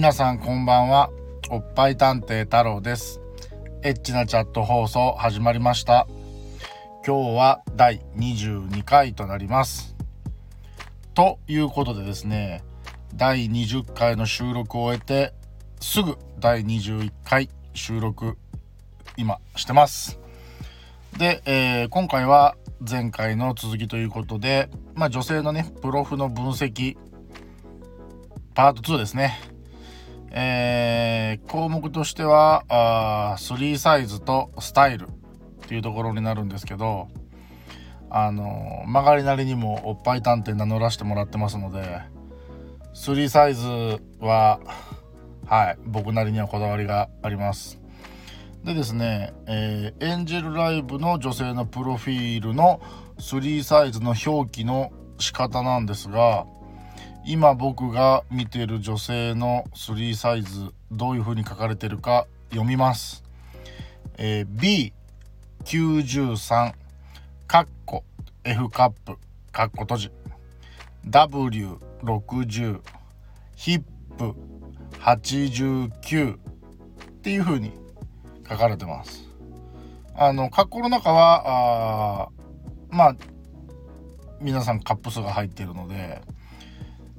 皆さんこんばんは。おっぱい探偵太郎です。エッチなチャット放送始まりました。今日は第22回となります。ということでですね第20回の収録を終えてすぐ第21回収録今してます。で、えー、今回は前回の続きということで、まあ、女性のねプロフの分析パート2ですね。えー、項目としてはあ3サイズとスタイルっていうところになるんですけどあの曲がりなりにもおっぱい探偵名乗らせてもらってますので3サイズははい僕なりにはこだわりがあります。でですね、えー、エンジェルライブの女性のプロフィールの3サイズの表記の仕方なんですが今僕が見てる女性の3サイズどういう風に書かれてるか読みます。えー、B93 カッコ F カップカッコ閉じ W60 ヒップ89っていう風に書かれてます。あのカッコの中はあまあ皆さんカップ数が入っているので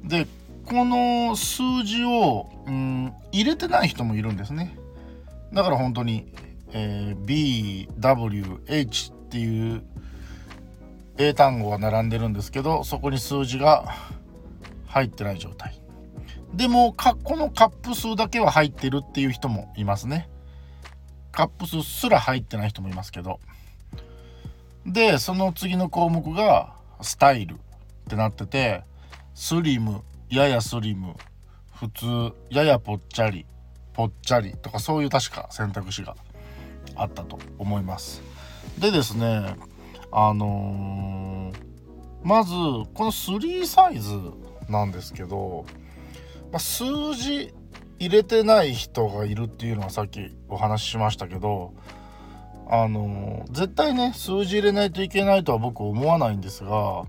でこの数字を、うん、入れてない人もいるんですね。だから本当に、えー、BWH っていう英単語が並んでるんですけどそこに数字が入ってない状態。でもかこのカップ数だけは入ってるっていう人もいますね。カップ数すら入ってない人もいますけど。でその次の項目がスタイルってなっててスリムややスリム普通ややぽっちゃりぽっちゃりとかそういう確か選択肢があったと思います。でですねあのー、まずこの3サイズなんですけど、まあ、数字入れてない人がいるっていうのはさっきお話ししましたけどあのー、絶対ね数字入れないといけないとは僕思わないんですが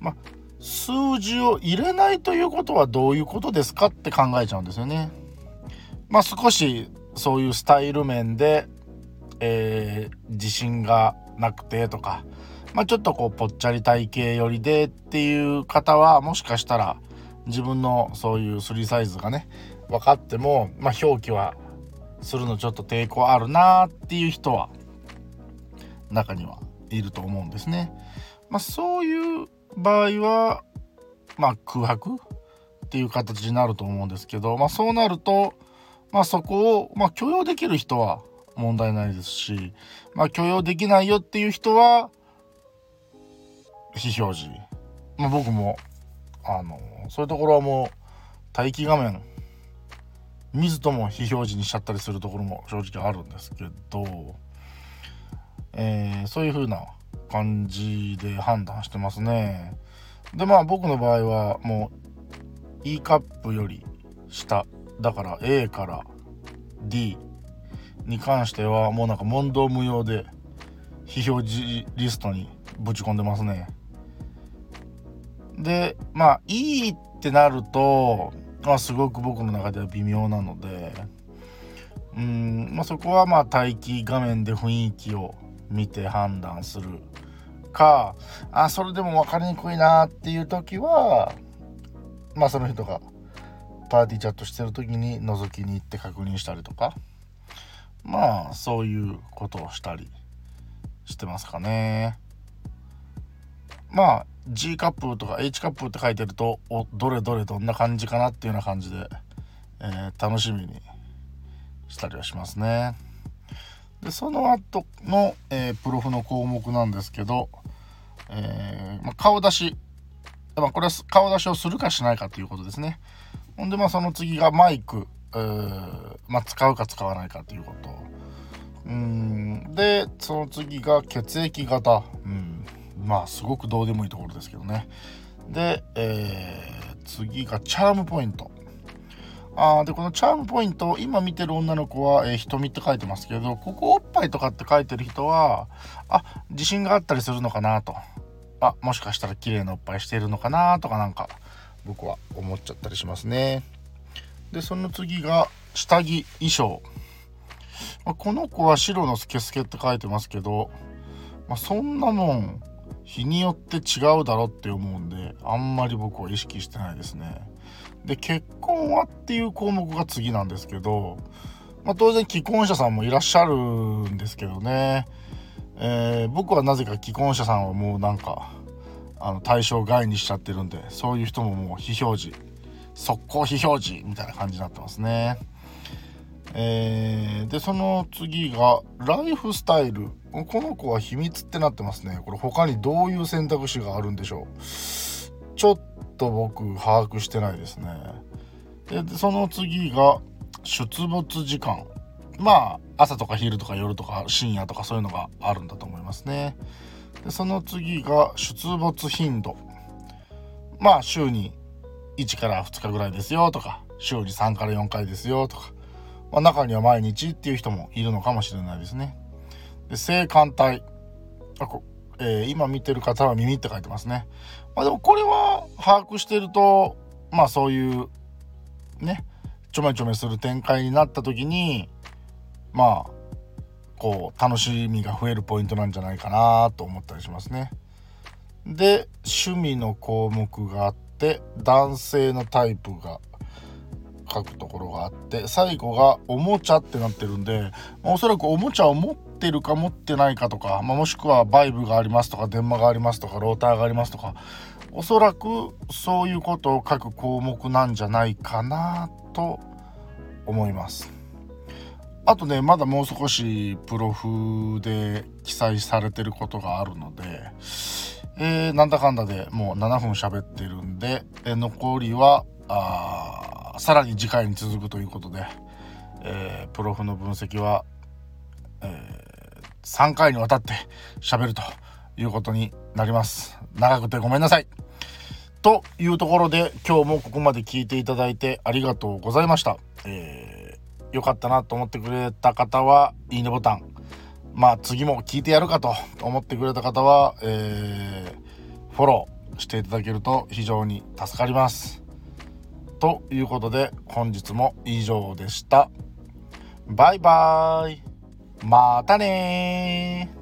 まあ数字を入れないということはどういうことですかって考えちゃうんですよね。まあ少しそういうスタイル面で、えー、自信がなくてとか、まあ、ちょっとこうぽっちゃり体型寄りでっていう方はもしかしたら自分のそういう3サイズがね分かっても、まあ、表記はするのちょっと抵抗あるなっていう人は中にはいると思うんですね。まあ、そういう場合はまあ空白っていう形になると思うんですけど、まあ、そうなると、まあ、そこを、ま、許容できる人は問題ないですし、まあ、許容できないよっていう人は非表示、ま、僕もあのそういうところはもう待機画面見ずとも非表示にしちゃったりするところも正直あるんですけど、えー、そういう風な感じで判断してますね。でまあ僕の場合はもう E カップより下だから A から D に関してはもうなんか問答無用で非表示リストにぶち込んでますね。でまあ E ってなると、まあ、すごく僕の中では微妙なのでうん、まあ、そこはまあ待機画面で雰囲気を見て判断するかあそれでも分かりにくいなっていう時はまあその人がパーティーチャットしてる時に覗きに行って確認したりとかまあそういうことをしたりしてますかね。まあ G カップとか H カップって書いてるとおどれどれどんな感じかなっていうような感じで、えー、楽しみにしたりはしますね。でその後の、えー、プロフの項目なんですけど、えー、まあ、顔出し、まあ、これは顔出しをするかしないかということですね。ほんでまあその次がマイク、え、まあ、使うか使わないかということ。うんでその次が血液型。うんまあすごくどうでもいいところですけどね。で、えー、次がチャームポイント。あでこのチャームポイント今見てる女の子は、えー、瞳って書いてますけどここおっぱいとかって書いてる人はあ自信があったりするのかなと。あもしかしたら綺麗なおっぱいしてるのかなとかなんか僕は思っちゃったりしますね。でその次が下着衣装、まあ、この子は白のスケスケって書いてますけど、まあ、そんなもん日によって違うだろって思うんであんまり僕は意識してないですね。で結婚はっていう項目が次なんですけど、まあ、当然既婚者さんもいらっしゃるんですけどね、えー、僕はなぜか既婚者さんはもうなんかあの対象外にしちゃってるんでそういう人ももう非表示速攻非表示みたいな感じになってますね。えー、でその次がライフスタイル。この子は秘密ってなってますね。これ他にどういう選択肢があるんでしょう。と僕把握してないですね。でその次が出没時間。まあ朝とか昼とか夜とか深夜とかそういうのがあるんだと思いますね。でその次が出没頻度。まあ週に1から2日ぐらいですよとか週に3から4回ですよとか、まあ、中には毎日っていう人もいるのかもしれないですね。で性感帯、えー、今見てる方は耳って書いてますね、まあ、でもこれは把握してるとまあそういうねちょめちょめする展開になった時にまあこう楽しみが増えるポイントなんじゃないかなと思ったりしますね。で趣味の項目があって男性のタイプが書くところがあって最後がおもちゃってなってるんで、おそらくおもちゃを持ってるか持ってないかとか、まあ、もしくはバイブがありますとか電話がありますとかローターがありますとかおそらくそういうことを書く項目なんじゃないかなと思います。あとねまだもう少しプロフで記載されてることがあるので、えー、なんだかんだでもう7分喋ってるんで、え、残りはあさらに次回に続くということで、えー、プロフの分析は、3回にわたって喋るということになります。長くてごめんなさい。というところで今日もここまで聞いていただいてありがとうございました、えー良かったなと思ってくれた方はいいねボタン。まあ次も聞いてやるかと思ってくれた方は、えー、フォローしていただけると非常に助かります。ということで本日も以上でした。バイバーイ。またね